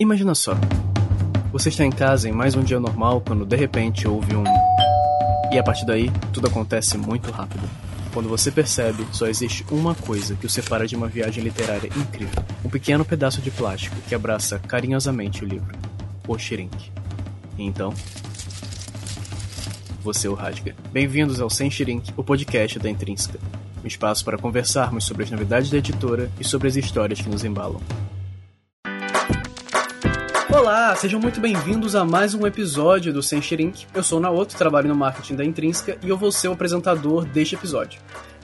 Imagina só. Você está em casa em mais um dia normal quando de repente houve um. E a partir daí, tudo acontece muito rápido. Quando você percebe, só existe uma coisa que o separa de uma viagem literária incrível: um pequeno pedaço de plástico que abraça carinhosamente o livro, o Shirink. E então. Você o rasga. Bem-vindos ao Sem Shirink, o podcast da Intrínseca. Um espaço para conversarmos sobre as novidades da editora e sobre as histórias que nos embalam. Olá, sejam muito bem-vindos a mais um episódio do Sem Shirink. Eu sou o Naoto, trabalho no marketing da Intrínseca e eu vou ser o apresentador deste episódio.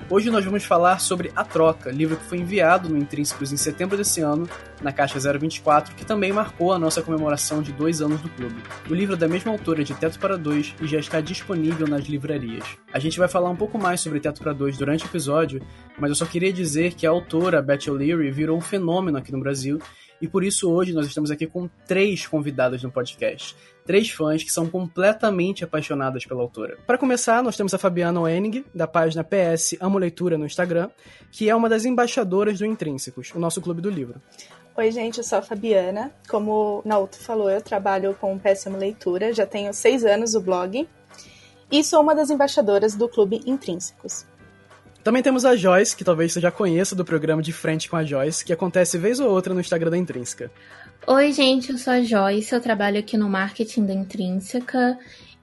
Hoje nós vamos falar sobre A Troca, livro que foi enviado no Intrínsecos em setembro desse ano, na caixa 024, que também marcou a nossa comemoração de dois anos do clube. O livro é da mesma autora de Teto para Dois e já está disponível nas livrarias. A gente vai falar um pouco mais sobre Teto para Dois durante o episódio, mas eu só queria dizer que a autora, Beth O'Leary, virou um fenômeno aqui no Brasil e por isso hoje nós estamos aqui com três convidadas no podcast. Três fãs que são completamente apaixonadas pela autora. Para começar, nós temos a Fabiana Oenig, da página PS Amo Leitura no Instagram, que é uma das embaixadoras do Intrínsecos, o nosso clube do livro. Oi, gente, eu sou a Fabiana. Como o Naoto falou, eu trabalho com PS Amo Leitura, já tenho seis anos o blog, e sou uma das embaixadoras do clube Intrínsecos. Também temos a Joyce, que talvez você já conheça do programa De Frente com a Joyce, que acontece vez ou outra no Instagram da Intrínseca. Oi, gente, eu sou a Joyce, eu trabalho aqui no marketing da Intrínseca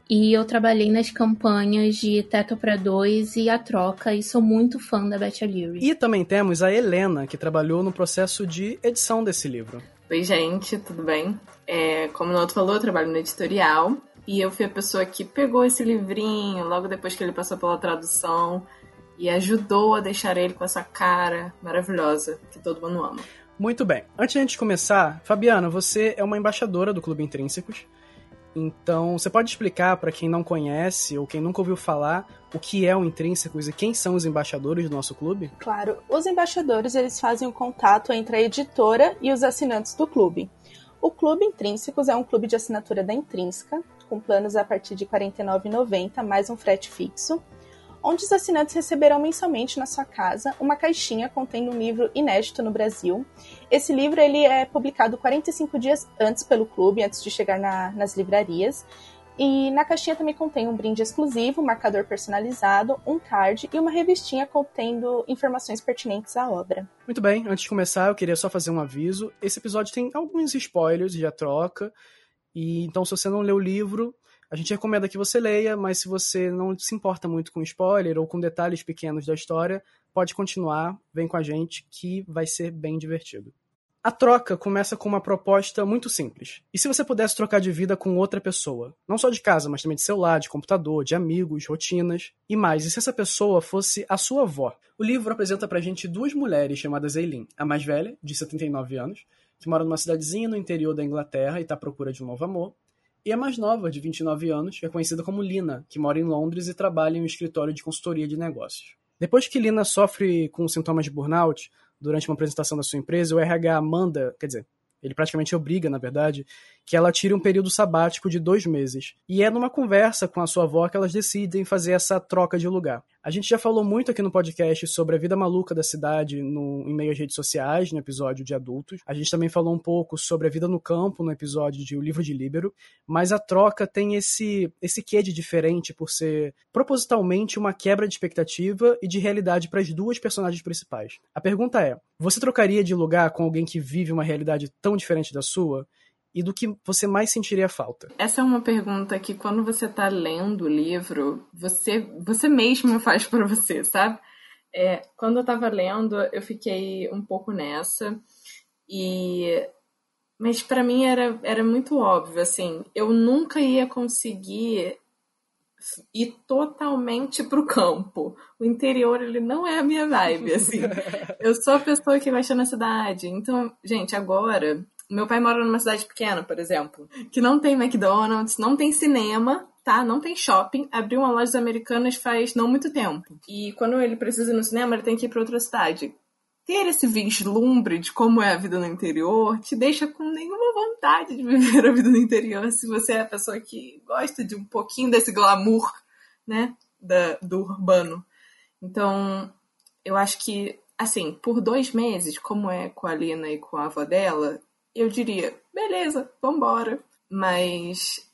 e eu trabalhei nas campanhas de Teto para Dois e A Troca e sou muito fã da Beth O'Leary. E também temos a Helena, que trabalhou no processo de edição desse livro. Oi, gente, tudo bem? É, como o Noto falou, eu trabalho no editorial e eu fui a pessoa que pegou esse livrinho logo depois que ele passou pela tradução e ajudou a deixar ele com essa cara maravilhosa que todo mundo ama. Muito bem. Antes de a gente começar, Fabiana, você é uma embaixadora do Clube Intrínsecos. Então, você pode explicar para quem não conhece ou quem nunca ouviu falar o que é o Intrínsecos e quem são os embaixadores do nosso clube? Claro, os embaixadores eles fazem o contato entre a editora e os assinantes do clube. O Clube Intrínsecos é um clube de assinatura da Intrínseca, com planos a partir de R$ 49,90 mais um frete fixo onde os assinantes receberão mensalmente na sua casa uma caixinha contendo um livro inédito no Brasil. Esse livro ele é publicado 45 dias antes pelo clube, antes de chegar na, nas livrarias. E na caixinha também contém um brinde exclusivo, um marcador personalizado, um card e uma revistinha contendo informações pertinentes à obra. Muito bem, antes de começar, eu queria só fazer um aviso. Esse episódio tem alguns spoilers A Troca, e então se você não leu o livro, a gente recomenda que você leia, mas se você não se importa muito com spoiler ou com detalhes pequenos da história, pode continuar, vem com a gente que vai ser bem divertido. A troca começa com uma proposta muito simples. E se você pudesse trocar de vida com outra pessoa? Não só de casa, mas também de celular, de computador, de amigos, rotinas e mais. E se essa pessoa fosse a sua avó? O livro apresenta pra gente duas mulheres chamadas Eileen. A mais velha, de 79 anos, que mora numa cidadezinha no interior da Inglaterra e está à procura de um novo amor. E a mais nova, de 29 anos, é conhecida como Lina, que mora em Londres e trabalha em um escritório de consultoria de negócios. Depois que Lina sofre com sintomas de burnout, durante uma apresentação da sua empresa, o RH manda, quer dizer, ele praticamente obriga, na verdade, que ela tire um período sabático de dois meses. E é numa conversa com a sua avó que elas decidem fazer essa troca de lugar. A gente já falou muito aqui no podcast sobre a vida maluca da cidade no, em meio às redes sociais, no episódio de adultos. A gente também falou um pouco sobre a vida no campo no episódio de O Livro de Líbero. Mas a troca tem esse, esse quê de diferente por ser propositalmente uma quebra de expectativa e de realidade para as duas personagens principais. A pergunta é: você trocaria de lugar com alguém que vive uma realidade tão diferente da sua? E do que você mais sentiria falta? Essa é uma pergunta que quando você está lendo o livro, você você mesmo faz para você, sabe? É, quando eu estava lendo, eu fiquei um pouco nessa e mas para mim era, era muito óbvio assim, eu nunca ia conseguir ir totalmente pro campo. O interior, ele não é a minha vibe, assim. Eu sou a pessoa que vai estar na cidade. Então, gente, agora meu pai mora numa cidade pequena, por exemplo, que não tem McDonald's, não tem cinema, tá? Não tem shopping. Abriu uma loja americanas faz não muito tempo. E quando ele precisa ir no cinema, ele tem que ir para outra cidade. Ter esse vislumbre de como é a vida no interior te deixa com nenhuma vontade de viver a vida no interior se você é a pessoa que gosta de um pouquinho desse glamour, né? Da, do urbano. Então, eu acho que, assim, por dois meses, como é com a Lina e com a avó dela, eu diria, beleza, vambora. Mas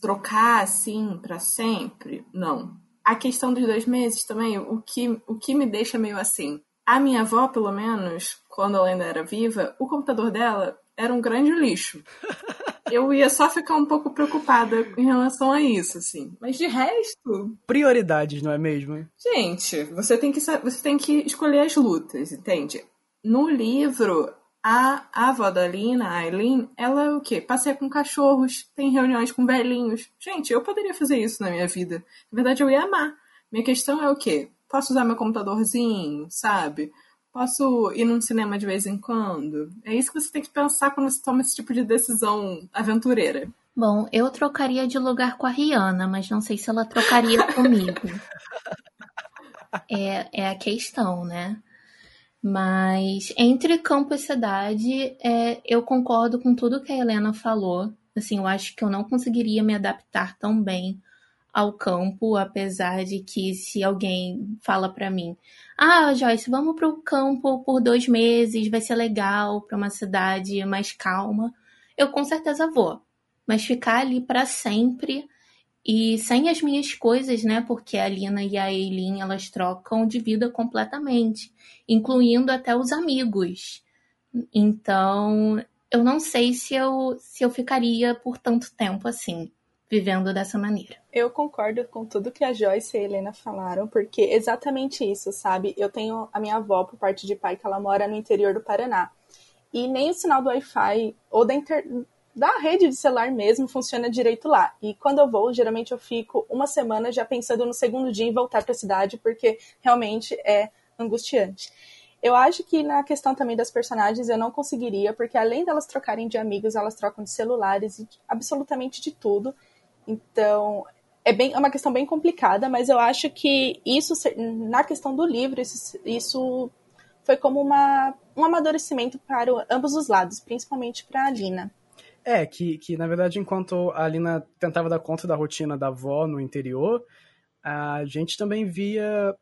trocar assim para sempre, não. A questão dos dois meses também, o que, o que me deixa meio assim. A minha avó, pelo menos, quando ela ainda era viva, o computador dela era um grande lixo. Eu ia só ficar um pouco preocupada em relação a isso, assim. Mas de resto. Prioridades, não é mesmo? Gente, você tem que, você tem que escolher as lutas, entende? No livro, a, avó da Lina, a Aileen, ela é o quê? Passeia com cachorros, tem reuniões com velhinhos. Gente, eu poderia fazer isso na minha vida. Na verdade, eu ia amar. Minha questão é o quê? Posso usar meu computadorzinho, sabe? Posso ir num cinema de vez em quando? É isso que você tem que pensar quando você toma esse tipo de decisão aventureira. Bom, eu trocaria de lugar com a Rihanna, mas não sei se ela trocaria comigo. É, é a questão, né? Mas entre campo e cidade, é, eu concordo com tudo que a Helena falou. Assim, eu acho que eu não conseguiria me adaptar tão bem ao campo, apesar de que se alguém fala para mim, ah, Joyce, vamos para o campo por dois meses, vai ser legal, para uma cidade mais calma, eu com certeza vou. Mas ficar ali para sempre e sem as minhas coisas, né? Porque a Lina e a Eileen, elas trocam de vida completamente, incluindo até os amigos. Então, eu não sei se eu, se eu ficaria por tanto tempo assim vivendo dessa maneira. Eu concordo com tudo que a Joyce e a Helena falaram, porque exatamente isso, sabe? Eu tenho a minha avó por parte de pai que ela mora no interior do Paraná. E nem o sinal do Wi-Fi ou da, inter... da rede de celular mesmo funciona direito lá. E quando eu vou, geralmente eu fico uma semana já pensando no segundo dia em voltar para a cidade, porque realmente é angustiante. Eu acho que na questão também das personagens eu não conseguiria, porque além delas trocarem de amigos, elas trocam de celulares e absolutamente de tudo. Então, é, bem, é uma questão bem complicada, mas eu acho que isso, na questão do livro, isso, isso foi como uma, um amadurecimento para ambos os lados, principalmente para a Lina. É, que, que na verdade, enquanto a Lina tentava dar conta da rotina da avó no interior, a gente também via.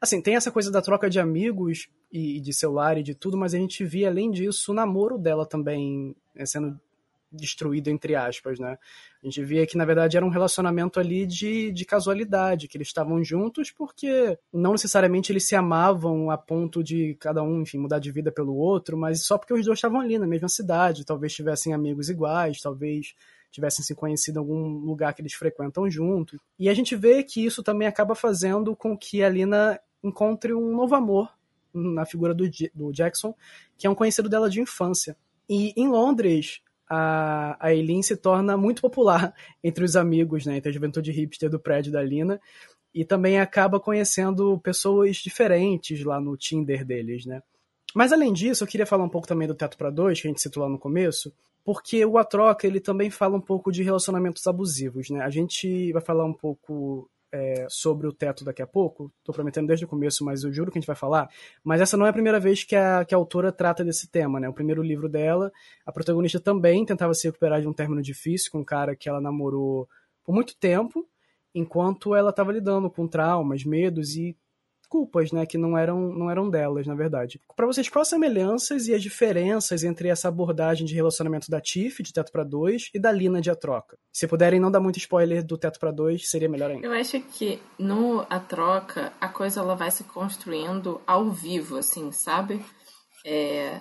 Assim, tem essa coisa da troca de amigos e de celular e de tudo, mas a gente via, além disso, o namoro dela também né, sendo destruído, entre aspas, né? A gente via que, na verdade, era um relacionamento ali de, de casualidade, que eles estavam juntos porque não necessariamente eles se amavam a ponto de cada um, enfim, mudar de vida pelo outro, mas só porque os dois estavam ali na mesma cidade, talvez tivessem amigos iguais, talvez tivessem se conhecido em algum lugar que eles frequentam juntos. E a gente vê que isso também acaba fazendo com que a Lina encontre um novo amor na figura do, do Jackson, que é um conhecido dela de infância. E em Londres, a, a Eileen se torna muito popular entre os amigos, né, entre a juventude hipster do prédio da Lina, e também acaba conhecendo pessoas diferentes lá no Tinder deles, né. Mas além disso, eu queria falar um pouco também do Teto para Dois, que a gente citou lá no começo, porque o A Troca ele também fala um pouco de relacionamentos abusivos, né? A gente vai falar um pouco é, sobre o teto daqui a pouco. Estou prometendo desde o começo, mas eu juro que a gente vai falar. Mas essa não é a primeira vez que a, que a autora trata desse tema, né? O primeiro livro dela, a protagonista também tentava se recuperar de um término difícil com um cara que ela namorou por muito tempo, enquanto ela estava lidando com traumas, medos e culpas, né, que não eram, não eram delas, na verdade. Para vocês, quais as semelhanças e as diferenças entre essa abordagem de relacionamento da Tiff, de Teto para Dois, e da Lina de A Troca? Se puderem não dar muito spoiler do Teto para Dois, seria melhor ainda. Eu acho que no A Troca, a coisa ela vai se construindo ao vivo, assim, sabe? É...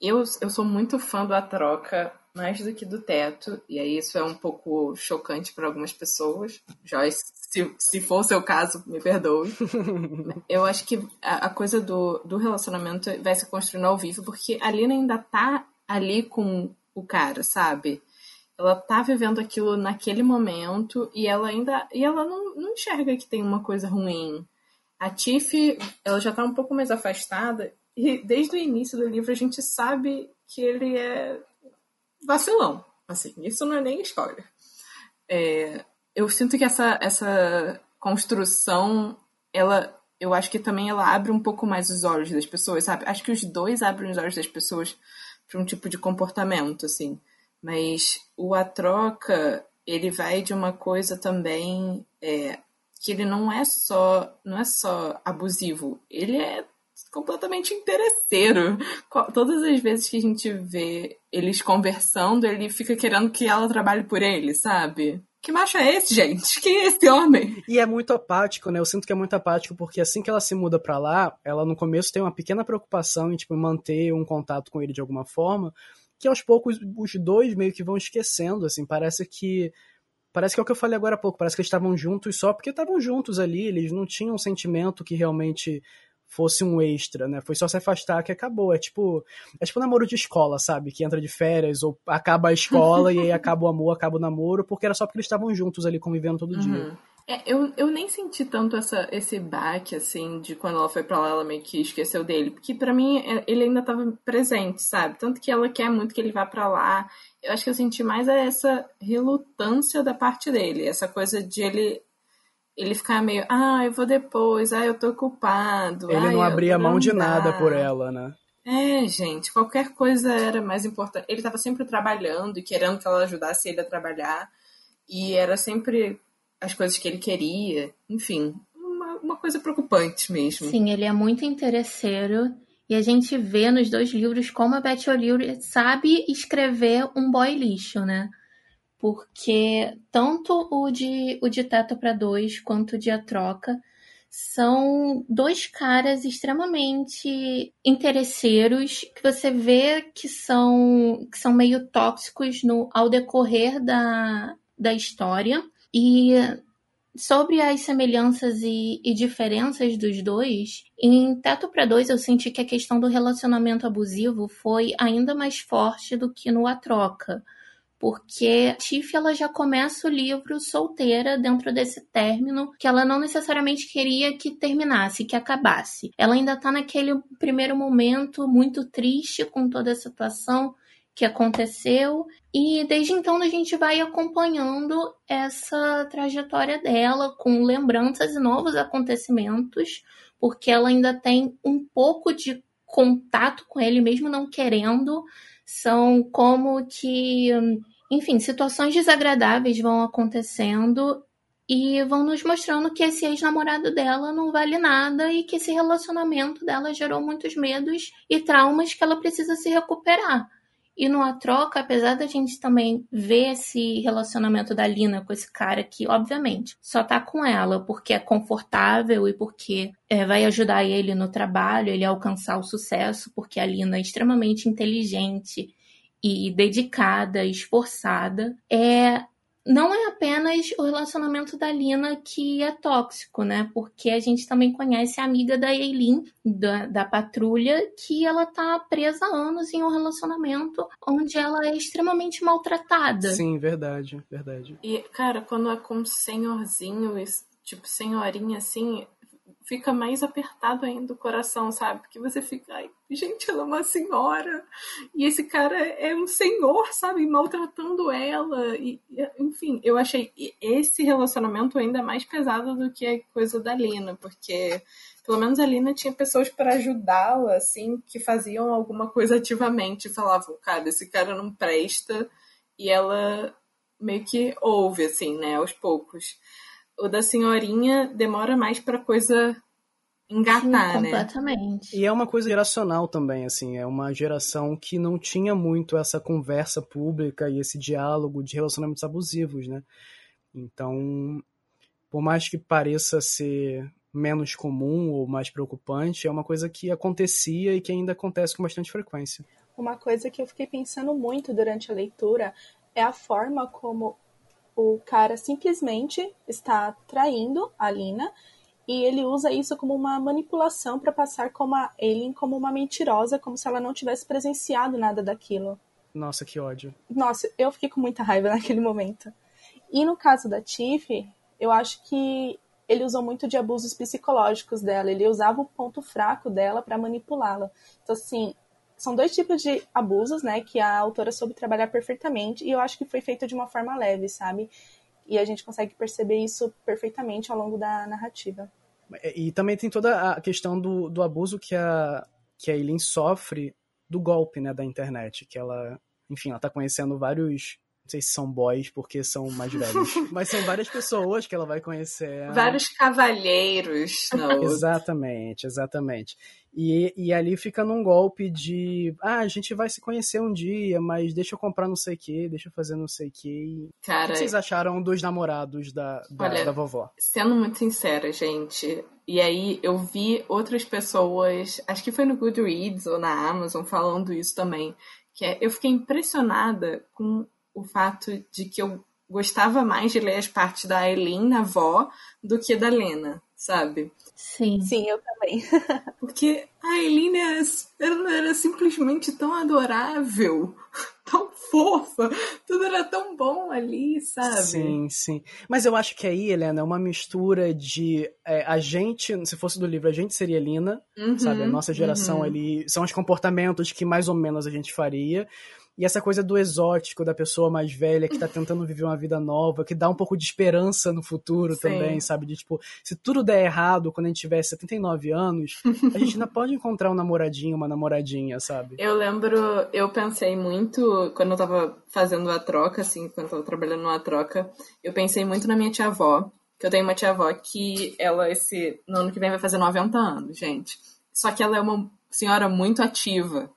Eu, eu sou muito fã do A Troca mais do que do teto, e aí isso é um pouco chocante para algumas pessoas. Joyce, se, se for o seu caso, me perdoe. Eu acho que a, a, coisa do, do relacionamento vai se construindo ao vivo, porque a Lina ainda tá ali com o cara, sabe? Ela tá vivendo aquilo naquele momento e ela ainda. E ela não, não enxerga que tem uma coisa ruim. A Tiff, ela já tá um pouco mais afastada, e desde o início do livro a gente sabe que ele é vacilão. Assim, isso não é nem spoiler. É, eu sinto que essa, essa construção, ela, eu acho que também ela abre um pouco mais os olhos das pessoas, sabe? Acho que os dois abrem os olhos das pessoas para um tipo de comportamento, assim. Mas o A Troca, ele vai de uma coisa também é, que ele não é só não é só abusivo, ele é completamente interesseiro. Todas as vezes que a gente vê eles conversando, ele fica querendo que ela trabalhe por ele, sabe? Que macho é esse, gente? Quem é esse homem? E é muito apático, né? Eu sinto que é muito apático porque assim que ela se muda para lá, ela no começo tem uma pequena preocupação em tipo manter um contato com ele de alguma forma, que aos poucos os dois meio que vão esquecendo, assim, parece que parece que é o que eu falei agora há pouco, parece que eles estavam juntos só porque estavam juntos ali, eles não tinham um sentimento que realmente fosse um extra, né? Foi só se afastar que acabou. É tipo, é tipo namoro de escola, sabe? Que entra de férias ou acaba a escola e aí acaba o amor, acaba o namoro, porque era só porque eles estavam juntos ali convivendo todo uhum. dia. É, eu, eu nem senti tanto essa, esse baque, assim, de quando ela foi pra lá, ela meio que esqueceu dele. Porque para mim, é, ele ainda tava presente, sabe? Tanto que ela quer muito que ele vá para lá. Eu acho que eu senti mais essa relutância da parte dele. Essa coisa de ele ele ficar meio, ah, eu vou depois, ah, eu tô ocupado. Ele não abria mão de nada por ela, né? É, gente, qualquer coisa era mais importante. Ele tava sempre trabalhando e querendo que ela ajudasse ele a trabalhar. E era sempre as coisas que ele queria. Enfim, uma, uma coisa preocupante mesmo. Sim, ele é muito interesseiro. E a gente vê nos dois livros como a Betty O'Leary sabe escrever um boy lixo, né? Porque tanto o de, o de Teto para Dois quanto o de A Troca são dois caras extremamente interesseiros que você vê que são, que são meio tóxicos no, ao decorrer da, da história. E sobre as semelhanças e, e diferenças dos dois, em Teto para Dois eu senti que a questão do relacionamento abusivo foi ainda mais forte do que no A Troca porque Tiff ela já começa o livro solteira dentro desse término que ela não necessariamente queria que terminasse, que acabasse. Ela ainda está naquele primeiro momento muito triste com toda a situação que aconteceu e desde então a gente vai acompanhando essa trajetória dela com lembranças e novos acontecimentos, porque ela ainda tem um pouco de contato com ele mesmo não querendo, são como que, enfim, situações desagradáveis vão acontecendo e vão nos mostrando que esse ex-namorado dela não vale nada e que esse relacionamento dela gerou muitos medos e traumas que ela precisa se recuperar. E numa troca, apesar da gente também ver esse relacionamento da Lina com esse cara que, obviamente, só tá com ela porque é confortável e porque é, vai ajudar ele no trabalho, ele alcançar o sucesso, porque a Lina é extremamente inteligente e dedicada, esforçada, é não é apenas o relacionamento da Lina que é tóxico, né? Porque a gente também conhece a amiga da Eileen, da, da patrulha, que ela tá presa há anos em um relacionamento onde ela é extremamente maltratada. Sim, verdade, verdade. E, cara, quando é com senhorzinho, tipo, senhorinha assim, fica mais apertado ainda o coração, sabe? Porque você fica, ai, gente, ela é uma senhora. E esse cara é um senhor, sabe? Maltratando ela. E, enfim, eu achei esse relacionamento ainda mais pesado do que a coisa da Lina, porque pelo menos a Lina tinha pessoas para ajudá-la, assim, que faziam alguma coisa ativamente. Falavam, cara, esse cara não presta. E ela meio que ouve, assim, né, aos poucos o da senhorinha demora mais pra coisa engatar, Sim, né? Completamente. E é uma coisa geracional também, assim, é uma geração que não tinha muito essa conversa pública e esse diálogo de relacionamentos abusivos, né? Então, por mais que pareça ser menos comum ou mais preocupante, é uma coisa que acontecia e que ainda acontece com bastante frequência. Uma coisa que eu fiquei pensando muito durante a leitura é a forma como o cara simplesmente está traindo a Lina e ele usa isso como uma manipulação para passar como a Aileen como uma mentirosa, como se ela não tivesse presenciado nada daquilo. Nossa, que ódio. Nossa, eu fiquei com muita raiva naquele momento. E no caso da Tiff, eu acho que ele usou muito de abusos psicológicos dela. Ele usava o ponto fraco dela para manipulá-la. Então, assim, são dois tipos de abusos, né, que a autora soube trabalhar perfeitamente e eu acho que foi feito de uma forma leve, sabe? E a gente consegue perceber isso perfeitamente ao longo da narrativa. E também tem toda a questão do, do abuso que a, que a Eileen sofre do golpe, né, da internet, que ela, enfim, ela tá conhecendo vários sei se são boys porque são mais velhos, mas são várias pessoas que ela vai conhecer. Vários cavalheiros. Não. exatamente, exatamente. E, e ali fica num golpe de ah, a gente vai se conhecer um dia, mas deixa eu comprar não sei o que, deixa eu fazer não sei o que. Cara, o que vocês acharam dos namorados da, da, olha, da vovó? Sendo muito sincera, gente, e aí eu vi outras pessoas, acho que foi no Goodreads ou na Amazon, falando isso também. Que é, eu fiquei impressionada com o fato de que eu gostava mais de ler as partes da Eileen, na avó, do que da Lena, sabe? Sim. Sim, eu também. Porque a Eileen era, era simplesmente tão adorável, tão fofa, tudo era tão bom ali, sabe? Sim, sim. Mas eu acho que aí, Helena, é uma mistura de é, a gente, se fosse do livro, a gente seria Lina, uhum, sabe? A nossa geração uhum. ali são os comportamentos que mais ou menos a gente faria. E essa coisa do exótico, da pessoa mais velha que tá tentando viver uma vida nova, que dá um pouco de esperança no futuro Sim. também, sabe? De tipo, se tudo der errado quando a gente tiver 79 anos, a gente ainda pode encontrar um namoradinho, uma namoradinha, sabe? Eu lembro, eu pensei muito, quando eu tava fazendo a troca, assim, quando eu tava trabalhando numa troca, eu pensei muito na minha tia-avó, que eu tenho uma tia-avó que ela, esse, no ano que vem vai fazer 90 anos, gente. Só que ela é uma senhora muito ativa.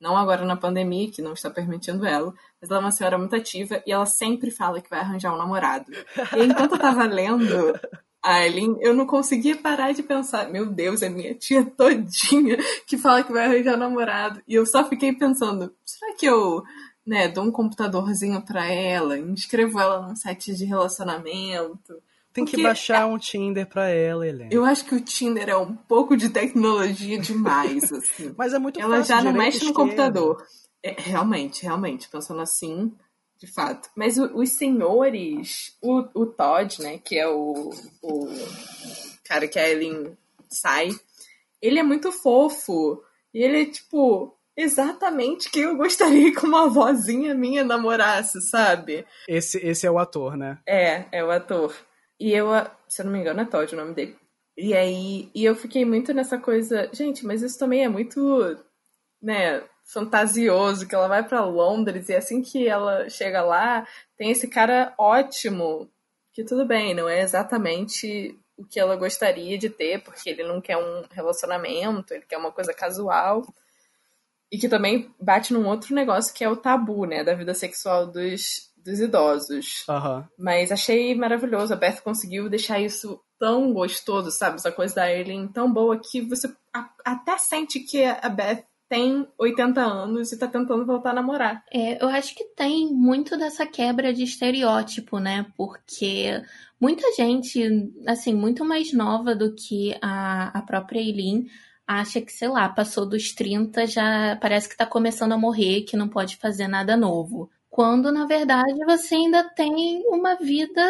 Não agora na pandemia, que não está permitindo ela, mas ela é uma senhora muito ativa e ela sempre fala que vai arranjar um namorado. E enquanto eu tava lendo a Eileen, eu não conseguia parar de pensar, meu Deus, é minha tia todinha que fala que vai arranjar um namorado. E eu só fiquei pensando, será que eu né, dou um computadorzinho para ela, inscrevo ela num site de relacionamento? Tem que baixar um Tinder pra ela, Helena. Eu acho que o Tinder é um pouco de tecnologia demais, assim. Mas é muito Ela fácil, já não mexe no computador. É, realmente, realmente, pensando assim, de fato. Mas o- os senhores, o, o Todd, né, que é o, o cara que a Ellen sai, ele é muito fofo. E ele é, tipo, exatamente quem eu gostaria que uma vozinha minha namorasse, sabe? Esse, esse é o ator, né? É, é o ator. E eu, se eu não me engano, é Todd o nome dele. E aí, e eu fiquei muito nessa coisa, gente, mas isso também é muito, né, fantasioso, que ela vai pra Londres e assim que ela chega lá, tem esse cara ótimo, que tudo bem, não é exatamente o que ela gostaria de ter, porque ele não quer um relacionamento, ele quer uma coisa casual. E que também bate num outro negócio que é o tabu, né, da vida sexual dos, dos idosos. Aham. Mas achei maravilhoso. A Beth conseguiu deixar isso tão gostoso, sabe? Essa coisa da Eileen tão boa que você a- até sente que a Beth tem 80 anos e tá tentando voltar a namorar. É, eu acho que tem muito dessa quebra de estereótipo, né? Porque muita gente, assim, muito mais nova do que a, a própria Eileen, acha que, sei lá, passou dos 30, já parece que tá começando a morrer, que não pode fazer nada novo. Quando, na verdade, você ainda tem uma vida,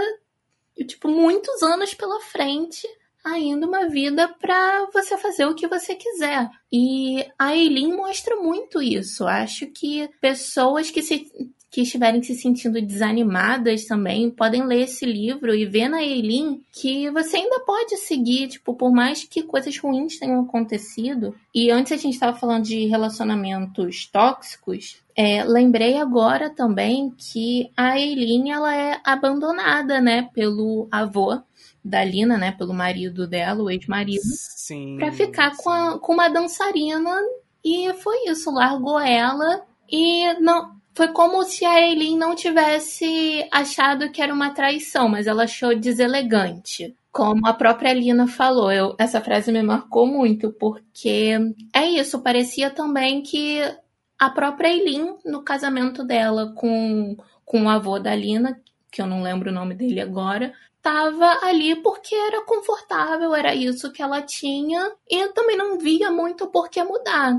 tipo, muitos anos pela frente ainda uma vida para você fazer o que você quiser. E a Eileen mostra muito isso. Acho que pessoas que se que estiverem se sentindo desanimadas também podem ler esse livro e ver na Eileen que você ainda pode seguir, tipo, por mais que coisas ruins tenham acontecido. E antes a gente estava falando de relacionamentos tóxicos. É, lembrei agora também que a Eileen ela é abandonada, né, pelo avô da Lina, né, pelo marido dela, o ex-marido, Sim. pra ficar com, a- com uma dançarina e foi isso, largou ela e não foi como se a Eileen não tivesse achado que era uma traição, mas ela achou deselegante. Como a própria Lina falou, eu, essa frase me marcou muito, porque é isso, parecia também que a própria Eileen, no casamento dela com, com o avô da Lina, que eu não lembro o nome dele agora, tava ali porque era confortável, era isso que ela tinha, e também não via muito por que mudar.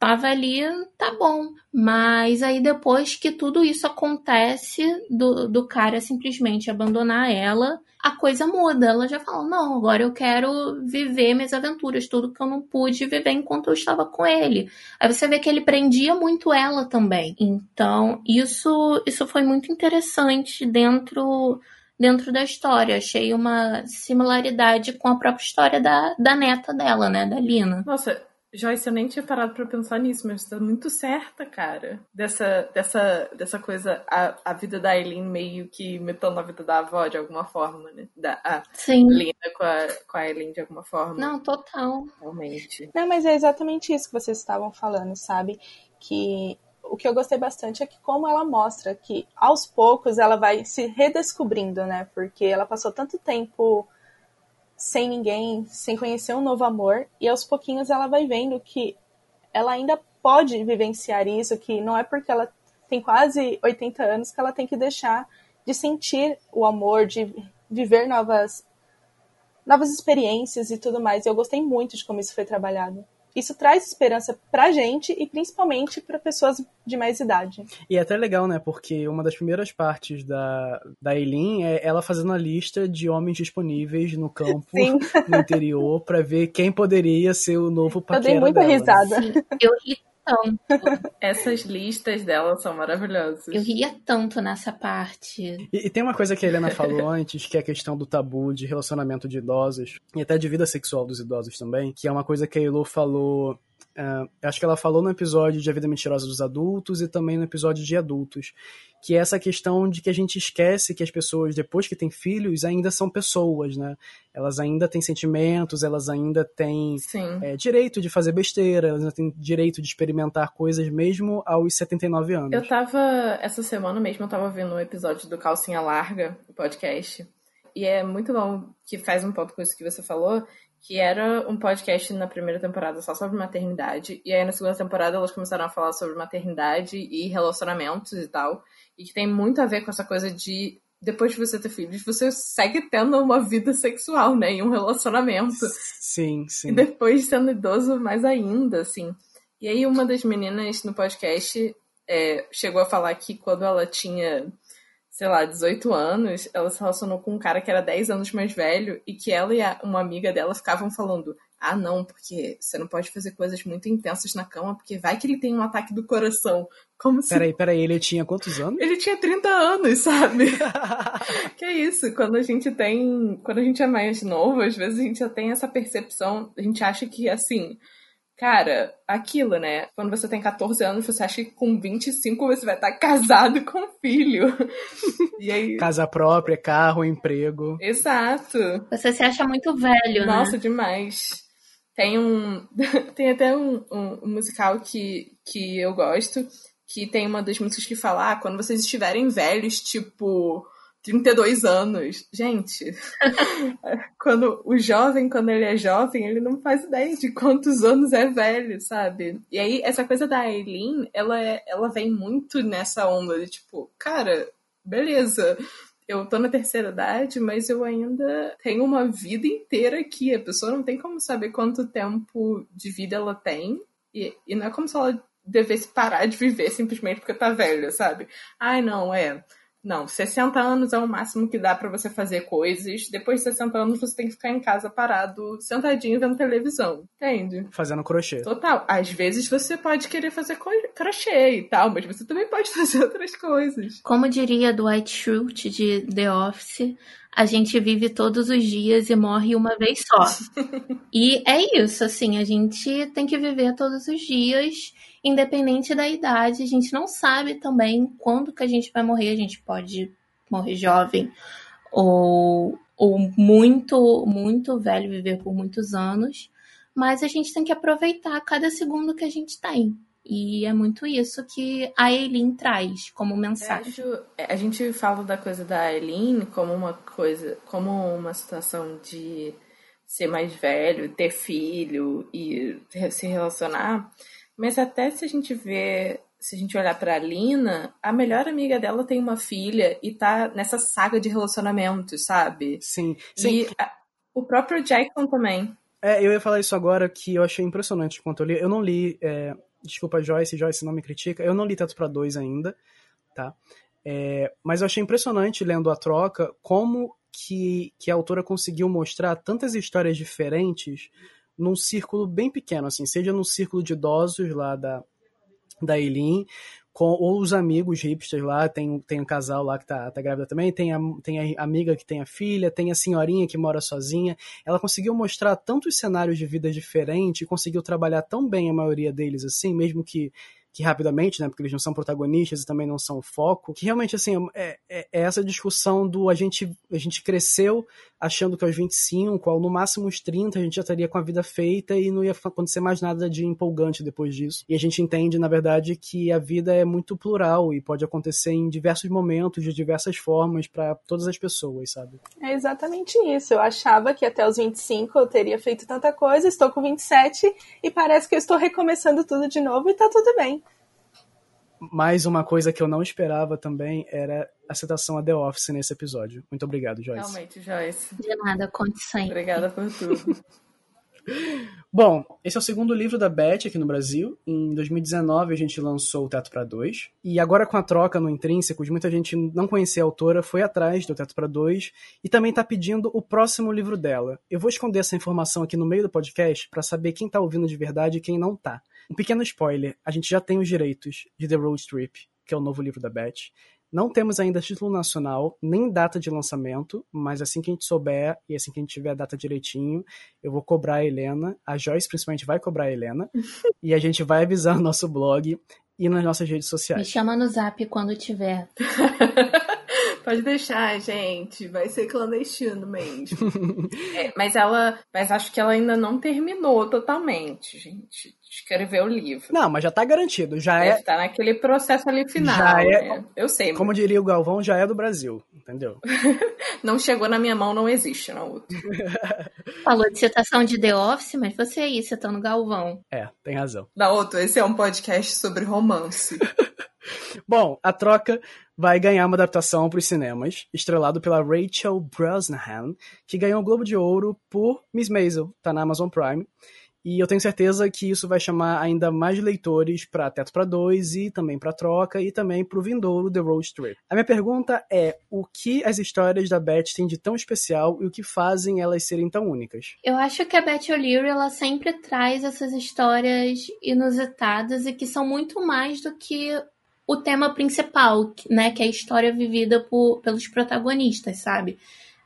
Tava ali, tá bom. Mas aí depois que tudo isso acontece, do, do cara simplesmente abandonar ela, a coisa muda. Ela já fala: não, agora eu quero viver minhas aventuras, tudo que eu não pude viver enquanto eu estava com ele. Aí você vê que ele prendia muito ela também. Então, isso, isso foi muito interessante dentro dentro da história. Achei uma similaridade com a própria história da, da neta dela, né? Da Lina. Nossa, Joyce, eu nem tinha parado pra pensar nisso, mas você tá muito certa, cara. Dessa, dessa, dessa coisa, a, a vida da Eileen meio que metendo a vida da avó de alguma forma, né? Da, a Sim. Lina com a, com a Eileen de alguma forma. Não, total. Realmente. Não, mas é exatamente isso que vocês estavam falando, sabe? Que o que eu gostei bastante é que como ela mostra que aos poucos ela vai se redescobrindo, né? Porque ela passou tanto tempo sem ninguém, sem conhecer um novo amor, e aos pouquinhos ela vai vendo que ela ainda pode vivenciar isso, que não é porque ela tem quase 80 anos que ela tem que deixar de sentir o amor, de viver novas novas experiências e tudo mais. Eu gostei muito de como isso foi trabalhado isso traz esperança pra gente e principalmente para pessoas de mais idade. E é até legal, né? Porque uma das primeiras partes da, da Eileen é ela fazendo a lista de homens disponíveis no campo, Sim. no interior, para ver quem poderia ser o novo paquera Eu dei muita dela, né? risada. Eu ri tanto. Essas listas dela são maravilhosas. Eu ria tanto nessa parte. E, e tem uma coisa que a Helena falou antes, que é a questão do tabu de relacionamento de idosos, e até de vida sexual dos idosos também, que é uma coisa que a Elo falou. Ah, acho que ela falou no episódio de A Vida Mentirosa dos Adultos e também no episódio de Adultos. Que é essa questão de que a gente esquece que as pessoas, depois que têm filhos, ainda são pessoas, né? Elas ainda têm sentimentos, elas ainda têm é, direito de fazer besteira, elas ainda têm direito de experimentar coisas mesmo aos 79 anos. Eu tava. Essa semana mesmo eu tava ouvindo um episódio do Calcinha Larga, o podcast. E é muito bom que faz um ponto com isso que você falou, que era um podcast na primeira temporada só sobre maternidade. E aí na segunda temporada elas começaram a falar sobre maternidade e relacionamentos e tal. E que tem muito a ver com essa coisa de. Depois de você ter filhos, você segue tendo uma vida sexual, né? E um relacionamento. Sim, sim. E depois sendo idoso, mais ainda, assim. E aí uma das meninas no podcast é, chegou a falar que quando ela tinha, sei lá, 18 anos, ela se relacionou com um cara que era 10 anos mais velho e que ela e a- uma amiga dela ficavam falando ah, não, porque você não pode fazer coisas muito intensas na cama, porque vai que ele tem um ataque do coração. Como se Peraí, peraí, ele tinha quantos anos? ele tinha 30 anos, sabe? que é isso, quando a gente tem. Quando a gente é mais novo, às vezes a gente já tem essa percepção, a gente acha que assim. Cara, aquilo, né? Quando você tem 14 anos, você acha que com 25 você vai estar casado com um filho. E aí. Casa própria, carro, emprego. Exato. Você se acha muito velho, Nossa, né? demais. Tem um. tem até um, um- um musical que, que eu gosto, que tem uma das músicas que fala: ah, quando vocês estiverem velhos, tipo. 32 anos. Gente, quando o jovem, quando ele é jovem, ele não faz ideia de quantos anos é velho, sabe? E aí, essa coisa da Aileen, ela, é, ela vem muito nessa onda de tipo, cara, beleza, eu tô na terceira idade, mas eu ainda tenho uma vida inteira aqui. A pessoa não tem como saber quanto tempo de vida ela tem. E, e não é como se ela devesse parar de viver simplesmente porque tá velha, sabe? Ai, não, é. Não, 60 anos é o máximo que dá pra você fazer coisas. Depois de 60 anos você tem que ficar em casa parado, sentadinho vendo televisão. Entende? Fazendo crochê. Total. Às vezes você pode querer fazer crochê e tal, mas você também pode fazer outras coisas. Como diria Dwight Schrute de The Office, a gente vive todos os dias e morre uma vez só. e é isso, assim, a gente tem que viver todos os dias, independente da idade. A gente não sabe também quando que a gente vai morrer. A gente pode morrer jovem ou, ou muito, muito velho, viver por muitos anos. Mas a gente tem que aproveitar cada segundo que a gente tem. E é muito isso que a Eileen traz como mensagem. acho- é, a gente fala da coisa da Aileen como uma coisa, como uma situação de ser mais velho, ter filho e se relacionar, mas até se a gente vê, se a gente olhar pra Lina, a melhor amiga dela tem uma filha e tá nessa saga de relacionamentos, sabe? Sim, sim. E a- o próprio Jackson também. É, eu ia falar isso agora que eu achei impressionante enquanto eu li. Eu não li. é, desculpa, Joyce, Joyce, não me critica. Eu não li tanto pra dois ainda, tá? É, mas eu achei impressionante lendo a troca como que, que a autora conseguiu mostrar tantas histórias diferentes num círculo bem pequeno, assim, seja no círculo de idosos lá da, da Eileen, com ou os amigos hipsters lá, tem, tem um casal lá que tá, tá grávida também, tem a, tem a amiga que tem a filha, tem a senhorinha que mora sozinha. Ela conseguiu mostrar tantos cenários de vida diferentes conseguiu trabalhar tão bem a maioria deles assim, mesmo que que rapidamente, né, porque eles não são protagonistas e também não são o foco, que realmente, assim, é, é, é, essa discussão do a gente, a gente cresceu achando que aos 25, ao no máximo uns 30, a gente já estaria com a vida feita e não ia acontecer mais nada de empolgante depois disso. E a gente entende, na verdade, que a vida é muito plural e pode acontecer em diversos momentos, de diversas formas, para todas as pessoas, sabe? É exatamente isso. Eu achava que até os 25 eu teria feito tanta coisa, estou com 27 e parece que eu estou recomeçando tudo de novo e tá tudo bem. Mais uma coisa que eu não esperava também era a citação a The Office nesse episódio. Muito obrigado, Joyce. Realmente, Joyce. De nada, conte sempre. Obrigada por tudo. Bom, esse é o segundo livro da Beth aqui no Brasil. Em 2019 a gente lançou o Teto para Dois. E agora com a troca no Intrínsecos, muita gente não conhecia a autora, foi atrás do Teto para Dois e também está pedindo o próximo livro dela. Eu vou esconder essa informação aqui no meio do podcast para saber quem está ouvindo de verdade e quem não tá. Um pequeno spoiler: a gente já tem os direitos de The Road Trip, que é o novo livro da Beth. Não temos ainda título nacional, nem data de lançamento, mas assim que a gente souber e assim que a gente tiver a data direitinho, eu vou cobrar a Helena, a Joyce principalmente vai cobrar a Helena, e a gente vai avisar no nosso blog e nas nossas redes sociais. Me chama no zap quando tiver. Pode deixar, gente. Vai ser clandestino mesmo. é, mas ela. Mas acho que ela ainda não terminou totalmente, gente. Escrever o livro. Não, mas já tá garantido. Já Deve é. Tá naquele processo ali final. Já é. Né? Eu sei. Como mas... diria o Galvão, já é do Brasil. Entendeu? não chegou na minha mão, não existe outra. Falou de citação de The Office, mas você aí citando o Galvão. É, tem razão. Da outra, esse é um podcast sobre romance. Bom, a troca vai ganhar uma adaptação para os cinemas, estrelado pela Rachel Brosnahan, que ganhou o Globo de Ouro por Miss Maisel, tá na Amazon Prime. E eu tenho certeza que isso vai chamar ainda mais leitores para Teto para Dois e também para Troca e também para o vindouro The Road Trip. A minha pergunta é: o que as histórias da Beth têm de tão especial e o que fazem elas serem tão únicas? Eu acho que a Beth O'Leary ela sempre traz essas histórias inusitadas e que são muito mais do que o tema principal, né, que é a história vivida por, pelos protagonistas, sabe?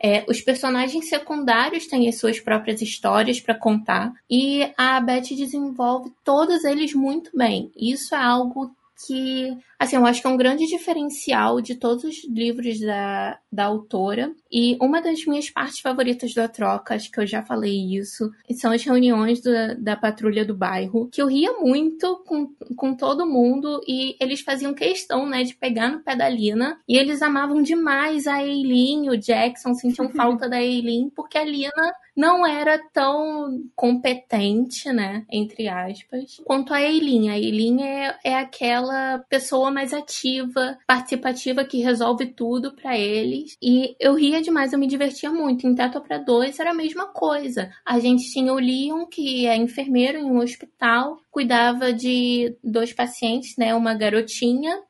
É, os personagens secundários têm as suas próprias histórias para contar e a Beth desenvolve todos eles muito bem. Isso é algo que, assim, eu acho que é um grande diferencial de todos os livros da, da autora. E uma das minhas partes favoritas da troca, acho que eu já falei isso, são as reuniões da, da patrulha do bairro, que eu ria muito com, com todo mundo e eles faziam questão, né, de pegar no pé da Lina. E eles amavam demais a Eileen, o Jackson sentiam falta da Eileen, porque a Lina não era tão competente, né, entre aspas, quanto a Eileen. A Eileen é, é aquela pessoa mais ativa, participativa, que resolve tudo para eles. E eu ria demais, eu me divertia muito. Em Teto para Dois era a mesma coisa. A gente tinha o Leon, que é enfermeiro em um hospital, cuidava de dois pacientes, né, uma garotinha,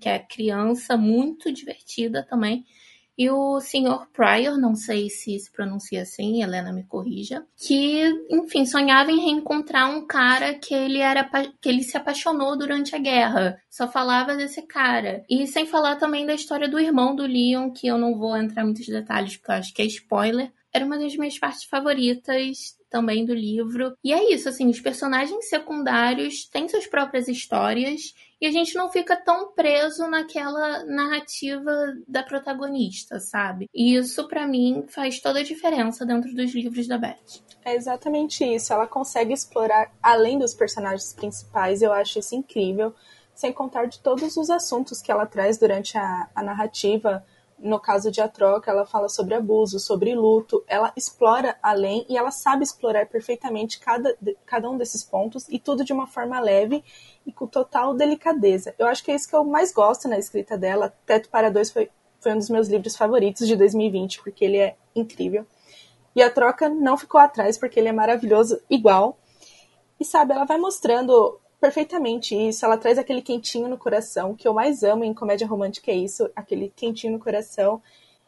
que é criança, muito divertida também, e o senhor Pryor, não sei se se pronuncia assim, Helena me corrija, que, enfim, sonhava em reencontrar um cara que ele era que ele se apaixonou durante a guerra. Só falava desse cara. E sem falar também da história do irmão do Leon, que eu não vou entrar muitos detalhes porque eu acho que é spoiler. Era uma das minhas partes favoritas também do livro. E é isso, assim, os personagens secundários têm suas próprias histórias e a gente não fica tão preso naquela narrativa da protagonista, sabe? E isso para mim faz toda a diferença dentro dos livros da Beth. É exatamente isso. Ela consegue explorar além dos personagens principais. Eu acho isso incrível. Sem contar de todos os assuntos que ela traz durante a, a narrativa no caso de A Troca, ela fala sobre abuso, sobre luto, ela explora além e ela sabe explorar perfeitamente cada, cada um desses pontos e tudo de uma forma leve e com total delicadeza. Eu acho que é isso que eu mais gosto na escrita dela. Teto para Dois foi, foi um dos meus livros favoritos de 2020, porque ele é incrível. E A Troca não ficou atrás, porque ele é maravilhoso igual. E sabe, ela vai mostrando perfeitamente isso. Ela traz aquele quentinho no coração, que eu mais amo em comédia romântica é isso, aquele quentinho no coração.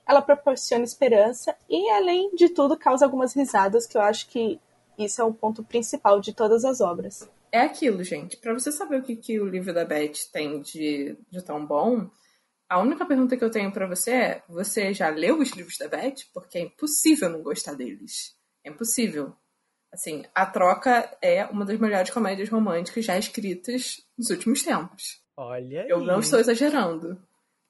Ela proporciona esperança e, além de tudo, causa algumas risadas, que eu acho que isso é o ponto principal de todas as obras. é aquilo, gente. Para você saber o que, que o livro da Beth tem de, de tão bom, a única pergunta que eu tenho para você é: você já leu os livros da Beth? Porque é impossível não gostar deles. É impossível. Assim, A Troca é uma das melhores comédias românticas já escritas nos últimos tempos. Olha aí. Eu não estou exagerando.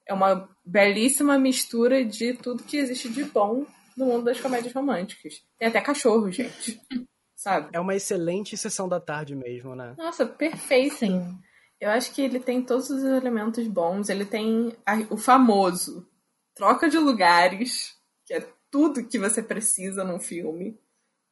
É uma belíssima mistura de tudo que existe de bom no mundo das comédias românticas. Tem até cachorro, gente. Sabe? É uma excelente sessão da tarde mesmo, né? Nossa, perfeito. Sim. Eu acho que ele tem todos os elementos bons. Ele tem a- o famoso troca de lugares, que é tudo que você precisa num filme.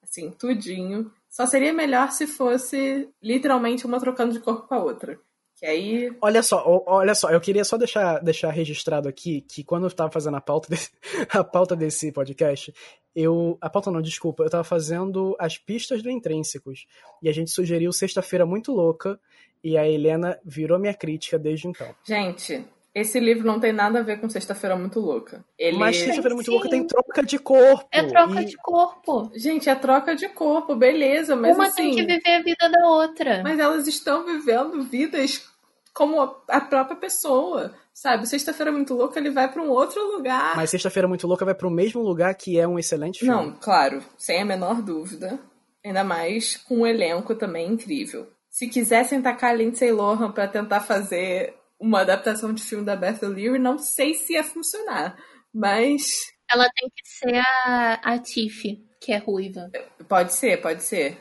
Assim, tudinho. Só seria melhor se fosse literalmente uma trocando de corpo com a outra. Que aí. Olha só, olha só, eu queria só deixar, deixar registrado aqui que quando eu tava fazendo a pauta desse, a pauta desse podcast, eu. A pauta não, desculpa, eu tava fazendo as pistas do Intrínsecos. E a gente sugeriu Sexta-feira Muito Louca, e a Helena virou minha crítica desde então. Gente, esse livro não tem nada a ver com Sexta-feira Muito Louca. Ele. Mas Sexta-feira Muito Sim. Louca tem troca de corpo. É troca e- de corpo. Gente, é troca de corpo, beleza, mas Uma assim. tem que viver a vida da outra. Mas elas estão vivendo vidas como a- própria pessoa, sabe? Sexta-feira muito louca, ele vai pra um outro lugar. Mas Sexta-feira Muito Louca vai pro mesmo lugar que é um excelente filme. Não, claro, sem a menor dúvida. Ainda mais com um elenco também incrível. Se quisessem tacar a Lindsay Lohan pra tentar fazer uma adaptação de filme da Beth O'Leary, não sei se ia funcionar. Mas Ela tem que ser a, a Tiff, que é ruiva. pode ser, pode ser.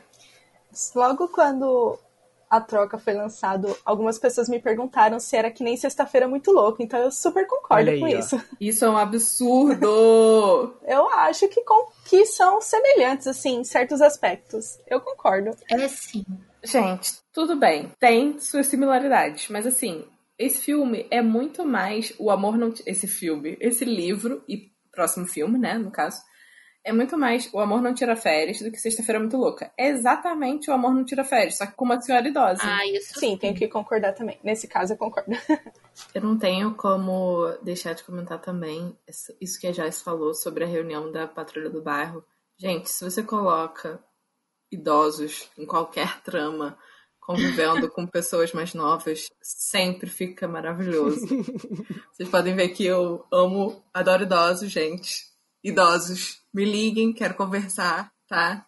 Logo quando a troca foi lançado, algumas pessoas me perguntaram se era que nem Sexta-feira Muito Louco, então eu super concordo aí, com ó. isso. Isso é um absurdo! Eu acho que, com- que são semelhantes, assim, em certos aspectos. Eu concordo. É sim. Gente, tudo bem, tem suas similaridades, mas assim, esse filme é muito mais o amor não. Esse filme, esse livro e próximo filme, né, no caso, é muito mais o amor não tira férias do que Sexta-feira Muito Louca. É exatamente o amor não tira férias, só que com uma senhora idosa. Ah, isso Sim, tenho que concordar também. Nesse caso, eu concordo. Eu não tenho como deixar de comentar também isso que a Joyce falou sobre a reunião da patrulha do bairro. Gente, se você coloca idosos em qualquer trama convivendo com pessoas mais novas, sempre fica maravilhoso. Vocês podem ver que eu amo, adoro idosos, gente. Idosos, me liguem, quero conversar, tá?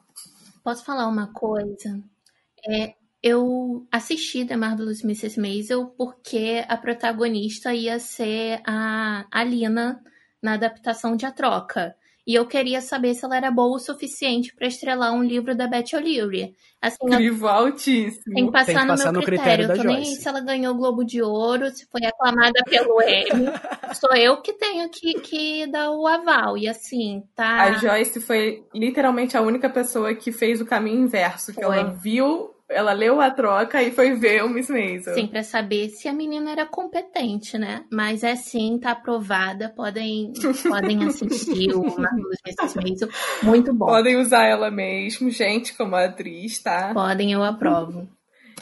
Posso falar uma coisa? É, eu assisti The Marvelous Mrs. Maisel porque a protagonista ia ser a Alina na adaptação de A Troca. E eu queria saber se ela era boa o suficiente para estrelar um livro da Beth O'Leary. Assim, eu Crivo altíssimo. tem que passar, Tem que passar no no meu critério critério. da Eu tô nem se ela ganhou o Globo de Ouro, se foi aclamada pelo Emmy. Sou eu que tenho que, que dar o aval. E assim, tá. A Joyce foi literalmente a única pessoa que fez o caminho inverso, que Foi. ela viu, ela leu a troca e foi ver o Miss Maisel. Sim, pra saber se a menina era competente, né? Mas é sim, tá aprovada. Podem, podem assistir o Marvelous Mrs. Maisel. Muito bom. Podem usar ela mesmo, gente, como atriz, tá? Podem, eu aprovo.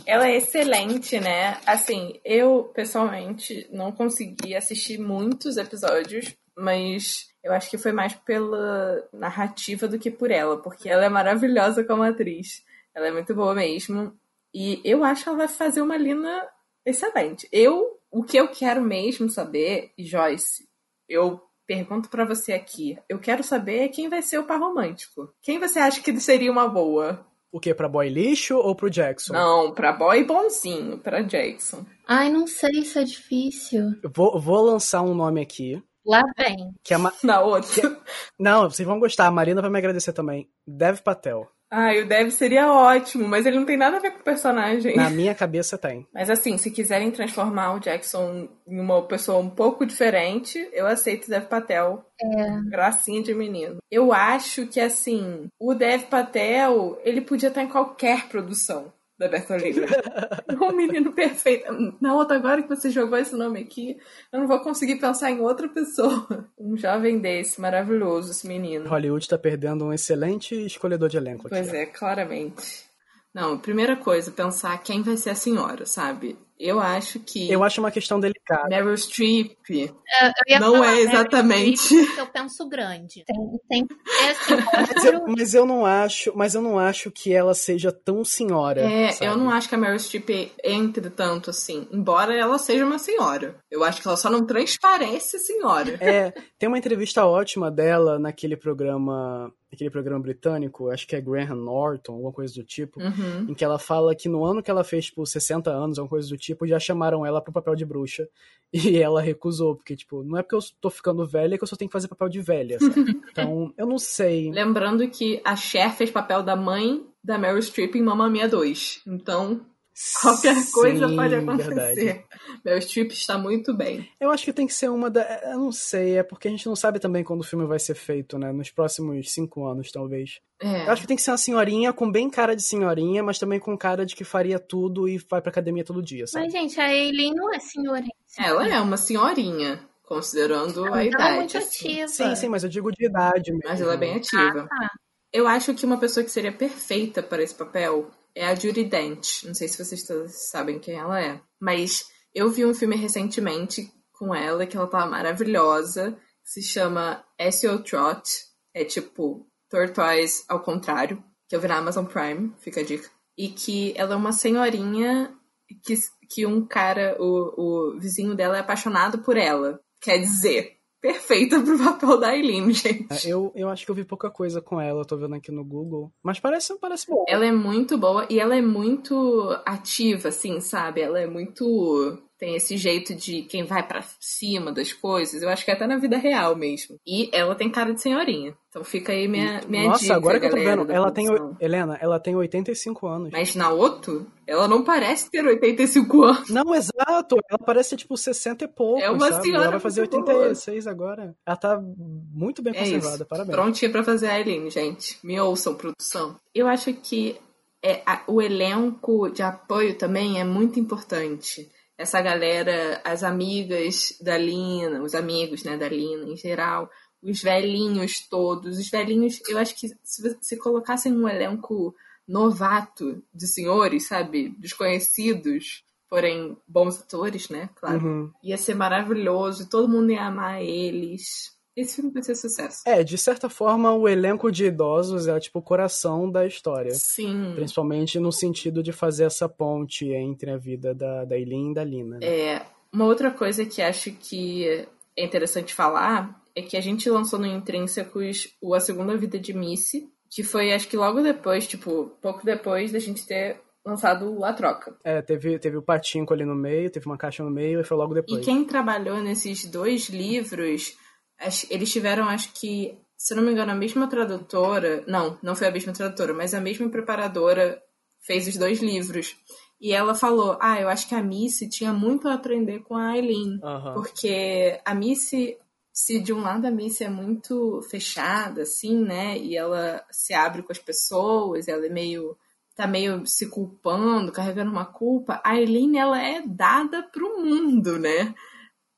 Ela é excelente, né? Assim, eu pessoalmente não consegui assistir muitos episódios, mas eu acho que foi mais pela narrativa do que por ela, porque ela é maravilhosa como atriz. Ela é muito boa mesmo. E eu acho que ela vai fazer uma Lina excelente. Eu, o que eu quero mesmo saber, Joyce, eu pergunto pra você aqui, eu quero saber quem vai ser o par romântico. Quem você acha que seria uma boa? O que, pra boy lixo ou pro Jackson? Não, pra boy bonzinho, pra Jackson. Ai, não sei, isso é difícil. Vou, vou lançar um nome aqui, Lá vem. que é uma... Na outra. Não, vocês vão gostar, a Marina vai me agradecer também. Dev Patel. Ai, o Dev seria ótimo, mas ele não tem nada a ver com o personagem. Na minha cabeça tem. Mas assim, se quiserem transformar o Jackson em uma pessoa um pouco diferente, eu aceito o Dev Patel. É. Gracinha de menino. Eu acho que, assim, o Dev Patel, ele podia estar em qualquer produção da Bertolini. um menino perfeito. Na outra, agora que você jogou esse nome aqui, eu não vou conseguir pensar em outra pessoa. Um jovem desse, maravilhoso, esse menino. Hollywood tá perdendo um excelente escolhedor de elenco aqui. Pois é, claramente. Não, primeira coisa, pensar quem vai ser a senhora, sabe? Eu acho que. Eu acho uma questão delicada. Meryl Streep Eu não falar, é exatamente. Eu penso grande. Tem, tem é assim, mas, eu, mas eu não acho, mas eu não acho que ela seja tão senhora. É, sabe? eu não acho que a Meryl Streep entre tanto assim. Embora ela seja uma senhora. Eu acho que ela só não transparece senhora. É, tem uma entrevista ótima dela naquele programa aquele programa britânico, acho que é Graham Norton, alguma coisa do tipo, uhum. em que ela fala que no ano que ela fez, tipo, 60 anos, alguma coisa do tipo, já chamaram ela pro papel de bruxa. E ela recusou, porque, tipo, não é porque eu tô ficando velha que eu só tenho que fazer papel de velha, sabe? Então, eu não sei. Lembrando que a Cher fez papel da mãe da Meryl Streep em Mamma Mia 2. Então, Qualquer Sim, coisa pode acontecer. verdade. Meryl Streep está muito bem. Eu acho que tem que ser uma da. Eu não sei, é porque a gente não sabe também quando o filme vai ser feito, né? Nos próximos cinco anos, talvez. É. Eu acho que tem que ser uma senhorinha com bem cara de senhorinha, mas também com cara de que faria tudo e vai pra academia todo dia, sabe? Mas, gente, a Eileen não é senhorinha. Ela é uma senhorinha, considerando a Ela idade. é muito assim. ativa. Sim, sim, mas eu digo de idade mesmo. Mas ela é bem ativa. Ah, tá. Eu acho que uma pessoa que seria perfeita para esse papel é a Judy Dent. Não sei se vocês todos sabem quem ela é. Mas eu vi um filme recentemente com ela, que ela tava maravilhosa. Se chama S.O. Trot. É tipo Tortoise ao contrário. Que eu vi na Amazon Prime, fica a dica. E que ela é uma senhorinha que, que um cara, o, o vizinho dela é apaixonado por ela. Quer dizer, perfeita pro papel da Eileen, gente. É, Eu, eu acho que eu vi pouca coisa com ela, eu tô vendo aqui no Google. Mas parece, parece bom. Ela é muito boa e ela é muito ativa, assim, sabe? Ela é muito. Tem esse jeito de quem vai pra cima das coisas. Eu acho que é até na vida real mesmo. E ela tem cara de senhorinha. Então fica aí minha, minha Nossa, dica. agora que eu tô vendo, ela tem. produção. Helena, ela tem 85 anos. Mas na outro, ela não parece ter 85 anos. Não, exato. Ela parece tipo 60 e pouco. É uma sabe? senhora Ela vai fazer muito boa. 86 agora. Ela tá muito bem É conservada, isso. parabéns. Prontinha pra fazer a Eileen, gente. Me ouçam, produção. Eu acho que é, a- o elenco de apoio também é muito importante. Essa galera, as amigas da Lina, os amigos né, da Lina em geral, os velhinhos todos. Os velhinhos, eu acho que se, se colocassem um elenco novato de senhores, sabe? Desconhecidos, porém bons atores, né? Claro. Uhum. Ia ser maravilhoso, todo mundo ia amar eles. Esse filme vai ser sucesso. É, de certa forma, o elenco de idosos é tipo o coração da história. Sim. Principalmente no sentido de fazer essa ponte entre a vida da, da Eileen e da Lina. né? É, uma outra coisa que acho que é interessante falar é que a gente lançou no Intrínsecos o A Segunda Vida de Missy, que foi acho que logo depois, tipo, pouco depois da gente ter lançado A Troca. É, teve, teve o patinco ali no meio, teve uma caixa no meio e foi logo depois. E quem trabalhou nesses dois livros, eles tiveram, acho que, se eu não me engano, a mesma tradutora. Não, não foi a mesma tradutora, mas a mesma preparadora fez os dois livros. E ela falou: Ah, eu acho que a Missy tinha muito a aprender com a Eileen. Aham. Porque a Missy, se de um lado a Missy é muito fechada, assim, né? E ela se abre com as pessoas, ela é meio. tá meio se culpando, carregando uma culpa. A Eileen, ela é dada pro mundo, né?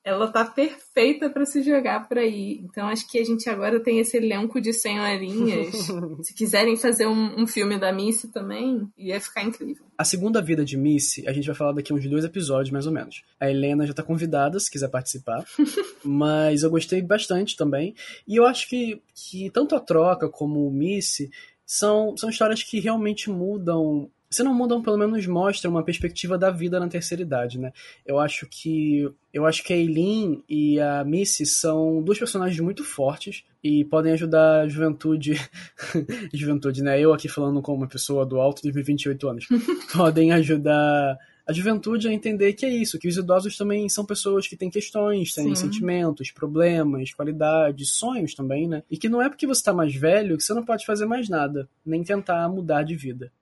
Ela tá perfeita pra se jogar por aí. Então acho que a gente agora tem esse elenco de senhorinhas. se quiserem fazer um, um filme da Missy também, ia ficar incrível. A segunda vida de Missy, a gente vai falar daqui a uns dois episódios, mais ou menos. A Helena já tá convidada, se quiser participar. mas eu gostei bastante também. E eu acho que, que tanto a troca como o Missy são, são histórias que realmente mudam. Se não mudam, pelo menos mostram uma perspectiva da vida na terceira idade, né? Eu acho que. Eu acho que a Eileen e a Missy são duas personagens muito fortes e podem ajudar a juventude. juventude, né? Eu aqui falando como uma pessoa do alto de 28 anos. podem ajudar a juventude a entender que é isso, que os idosos também são pessoas que têm questões, têm Sim. sentimentos, problemas, qualidades, sonhos também, né? E que não é porque você tá mais velho que você não pode fazer mais nada, nem tentar mudar de vida.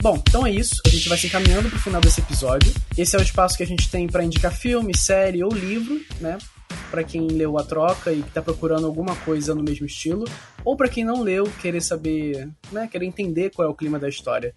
Bom, então é isso. A gente vai se encaminhando pro final desse episódio. Esse é o espaço que a gente tem para indicar filme, série ou livro, né? Para quem leu a troca e tá procurando alguma coisa no mesmo estilo, ou para quem não leu, querer saber, né, querer entender qual é o clima da história.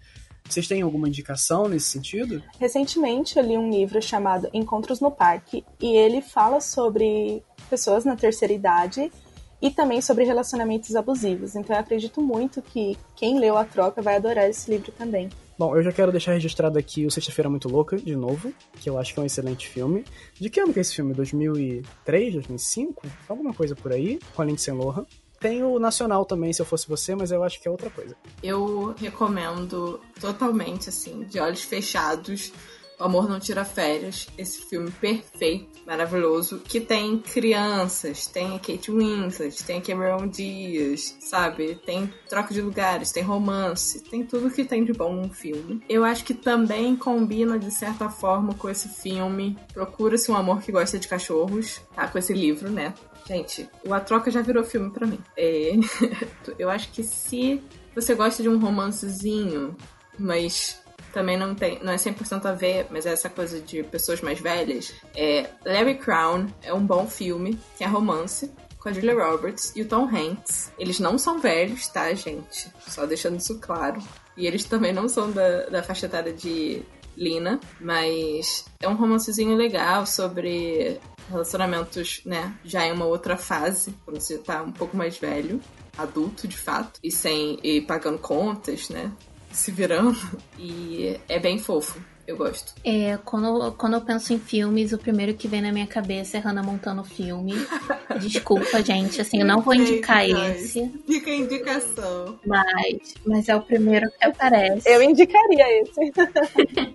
Vocês têm alguma indicação nesse sentido? Recentemente eu li um livro chamado Encontros no Parque e ele fala sobre pessoas na terceira idade e também sobre relacionamentos abusivos. Então eu acredito muito que quem leu a troca vai adorar esse livro também. Bom, eu já quero deixar registrado aqui o Sexta-feira Muito Louca, de novo, que eu acho que é um excelente filme. De que ano que é esse filme? 2003, 2005? Alguma coisa por aí, com a Lindsay Lohan. Tem o Nacional também, se eu fosse você, mas eu acho que é outra coisa. Eu recomendo totalmente, assim, de olhos fechados, o Amor Não Tira Férias, esse filme perfeito, maravilhoso, que tem crianças, tem a Kate Winslet, tem a Cameron Diaz, sabe? Tem troca de lugares, tem romance, tem tudo que tem de bom num filme. Eu acho que também combina, de certa forma, com esse filme Procura-se um Amor que Gosta de Cachorros, tá? Com esse livro, né? Gente, o A Troca já virou filme para mim. É... Eu acho que se você gosta de um romancezinho, mas também não tem, não é 100% a ver, mas é essa coisa de pessoas mais velhas. É, Larry Crown é um bom filme, que é romance, com a Julia Roberts e o Tom Hanks. Eles não são velhos, tá, gente? Só deixando isso claro. E eles também não são da, da faixa etária de Lina, mas é um romancezinho legal sobre relacionamentos, né, já em uma outra fase, quando você tá um pouco mais velho, adulto de fato, e sem e pagando contas, né? Se virando. E é bem fofo. Eu gosto. É, quando, quando eu penso em filmes, o primeiro que vem na minha cabeça é Hannah Montana filme. Desculpa, gente, assim, eu não vou indicar esse. Fica a indicação. Mas, mas é o primeiro que aparece. Eu indicaria esse.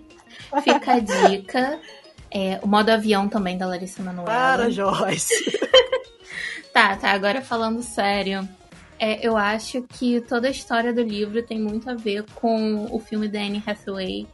Fica a dica. É, o modo avião também da Larissa Manoela. Para, Joyce! tá, tá, agora falando sério. É, eu acho que toda a história do livro tem muito a ver com o filme da Anne Hathaway,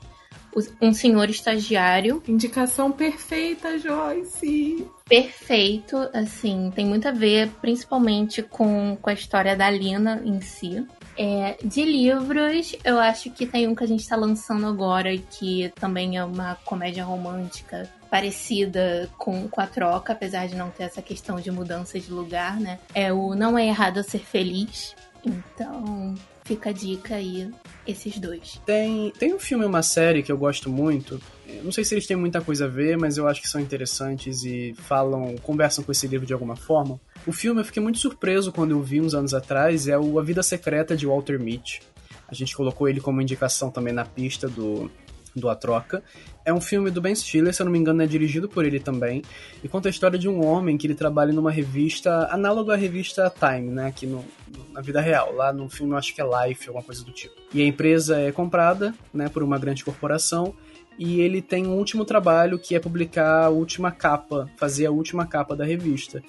Um Senhor Estagiário. Indicação perfeita, Joyce! Perfeito, assim, tem muito a ver principalmente com, com a história da Lina em si. É, de livros, eu acho que tem um que a gente está lançando agora, que também é uma comédia romântica parecida com, com a troca, apesar de não ter essa questão de mudança de lugar, né? É o Não é Errado Ser Feliz. Então, fica a dica aí, esses dois. Tem, tem um filme e uma série que eu gosto muito. Não sei se eles têm muita coisa a ver, mas eu acho que são interessantes e falam, conversam com esse livro de alguma forma. O filme eu fiquei muito surpreso quando eu vi uns anos atrás, é o A Vida Secreta de Walter Mitty. A gente colocou ele como indicação também na pista do, do A Troca. É um filme do Ben Stiller, se eu não me engano, é dirigido por ele também, e conta a história de um homem que ele trabalha numa revista análoga à revista Time, né, aqui no, na vida real. Lá no filme eu acho que é Life, alguma coisa do tipo. E a empresa é comprada, né, por uma grande corporação, e ele tem um último trabalho que é publicar a última capa, fazer a última capa da revista.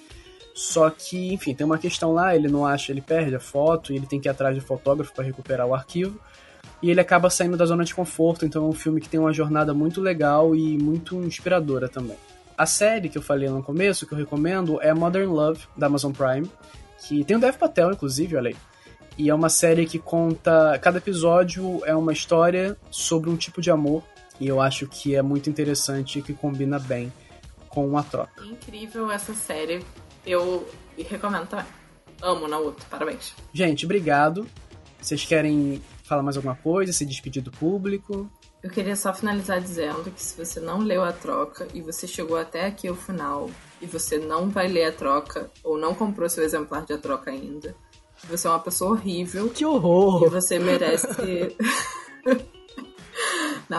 Só que, enfim, tem uma questão lá, ele não acha, ele perde a foto e ele tem que ir atrás de fotógrafo para recuperar o arquivo e ele acaba saindo da zona de conforto, então é um filme que tem uma jornada muito legal e muito inspiradora também. A série que eu falei no começo, que eu recomendo, é Modern Love, da Amazon Prime, que tem o Dev Patel, inclusive, olha aí. E é uma série que conta. Cada episódio é uma história sobre um tipo de amor, e eu acho que é muito interessante e que combina bem com a troca. Incrível essa série. Eu recomendo também. Amo na outra, parabéns. Gente, obrigado. Vocês querem falar mais alguma coisa, se despedir do público? Eu queria só finalizar dizendo que se você não leu a troca e você chegou até aqui ao final e você não vai ler a troca ou não comprou seu exemplar de a troca ainda, você é uma pessoa horrível. Que horror! E você merece.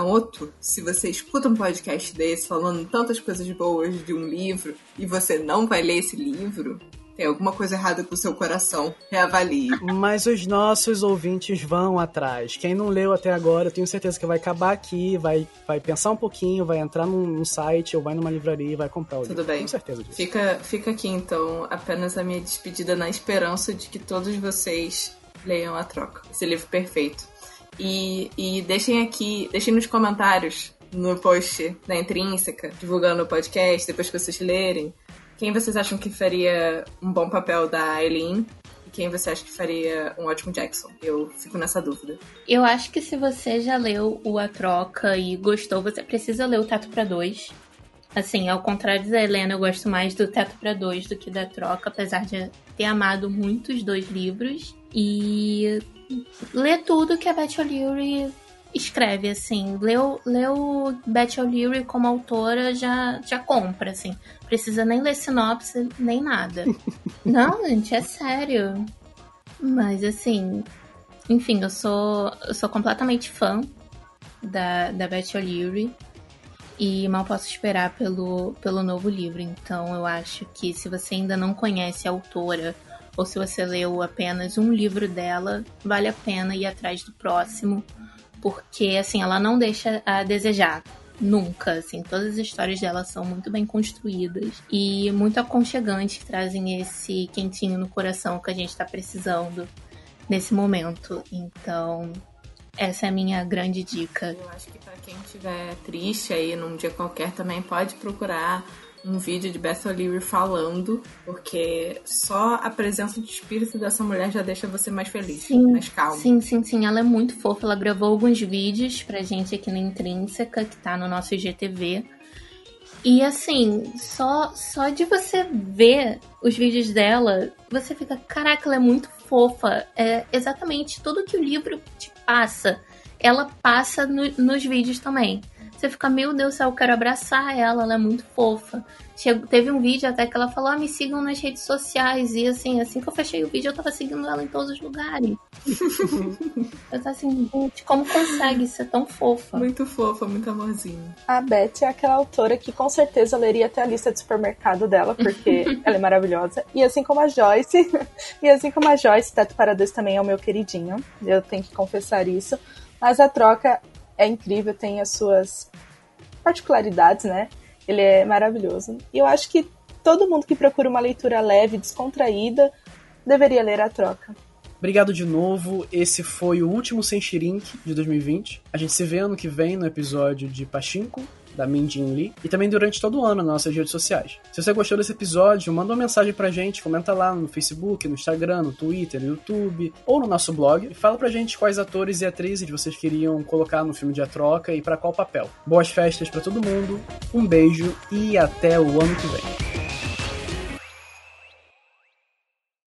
outro, se você escuta um podcast desse falando tantas coisas boas de um livro e você não vai ler esse livro, tem alguma coisa errada com o seu coração. Reavalie. Mas os nossos ouvintes vão atrás. Quem não leu até agora, eu tenho certeza que vai acabar aqui, vai, vai pensar um pouquinho, vai entrar num, num site ou vai numa livraria e vai comprar o Tudo livro. bem. Tenho certeza disso. Fica, fica aqui então apenas a minha despedida na esperança de que todos vocês leiam a troca. Esse livro perfeito. E, e deixem aqui, deixem nos comentários no post da Intrínseca, divulgando o podcast, depois que vocês lerem quem vocês acham que faria um bom papel da Eileen? E quem você acha que faria um ótimo Jackson? Eu fico nessa dúvida. Eu acho que se você já leu o A Troca e gostou, você precisa ler o Teto para Dois. Assim, ao contrário da Helena, eu gosto mais do Teto para Dois do que da Troca, apesar de ter amado muito os dois livros. E ler tudo que a Beth O'Leary escreve, assim. Leu, leu Beth O'Leary como autora, já, já compra, assim. Precisa nem ler sinopse, nem nada. Não, gente, é sério. Mas, assim, enfim, eu sou, eu sou completamente fã da, da Beth O'Leary e mal posso esperar pelo, pelo novo livro. Então eu acho que se você ainda não conhece a autora ou se você leu apenas um livro dela, vale a pena ir atrás do próximo, porque assim, ela não deixa a desejar. Nunca, assim, todas as histórias dela são muito bem construídas e muito aconchegantes, trazem esse quentinho no coração que a gente está precisando nesse momento. Então, essa é a minha grande dica. Eu acho que para quem estiver triste aí num dia qualquer também pode procurar um vídeo de Beth O'Leary falando, porque só a presença de espírito dessa mulher já deixa você mais feliz, sim, mais calmo. Sim, sim, sim. Ela é muito fofa. Ela gravou alguns vídeos pra gente aqui na Intrínseca, que tá no nosso IGTV. E assim, só, só de você ver os vídeos dela, você fica, caraca, ela é muito fofa. É exatamente tudo que o livro te passa, ela passa no, nos vídeos também. Você fica, meu Deus do céu, eu quero abraçar ela, ela é muito fofa. Chegou, teve um vídeo até que ela falou, ah, me sigam nas redes sociais. E assim, assim que eu fechei o vídeo, eu tava seguindo ela em todos os lugares. eu tava assim, gente, como consegue ser tão fofa? Muito fofa, muito amorzinho. A Beth é aquela autora que com certeza leria até a lista de supermercado dela, porque ela é maravilhosa. E assim como a Joyce, e assim como a Joyce, Teto para também é o meu queridinho. Eu tenho que confessar isso. Mas a troca é incrível, tem as suas particularidades, né? Ele é maravilhoso. E eu acho que todo mundo que procura uma leitura leve, descontraída, deveria ler A Troca. Obrigado de novo. Esse foi o último Sem Shirink de 2020. A gente se vê ano que vem no episódio de Pachinko, da Minjin Lee, e também durante todo o ano nas nossas redes sociais. Se você gostou desse episódio, manda uma mensagem pra gente, comenta lá no Facebook, no Instagram, no Twitter, no YouTube ou no nosso blog e fala pra gente quais atores e atrizes vocês queriam colocar no filme de A Troca e para qual papel. Boas festas para todo mundo, um beijo e até o ano que vem.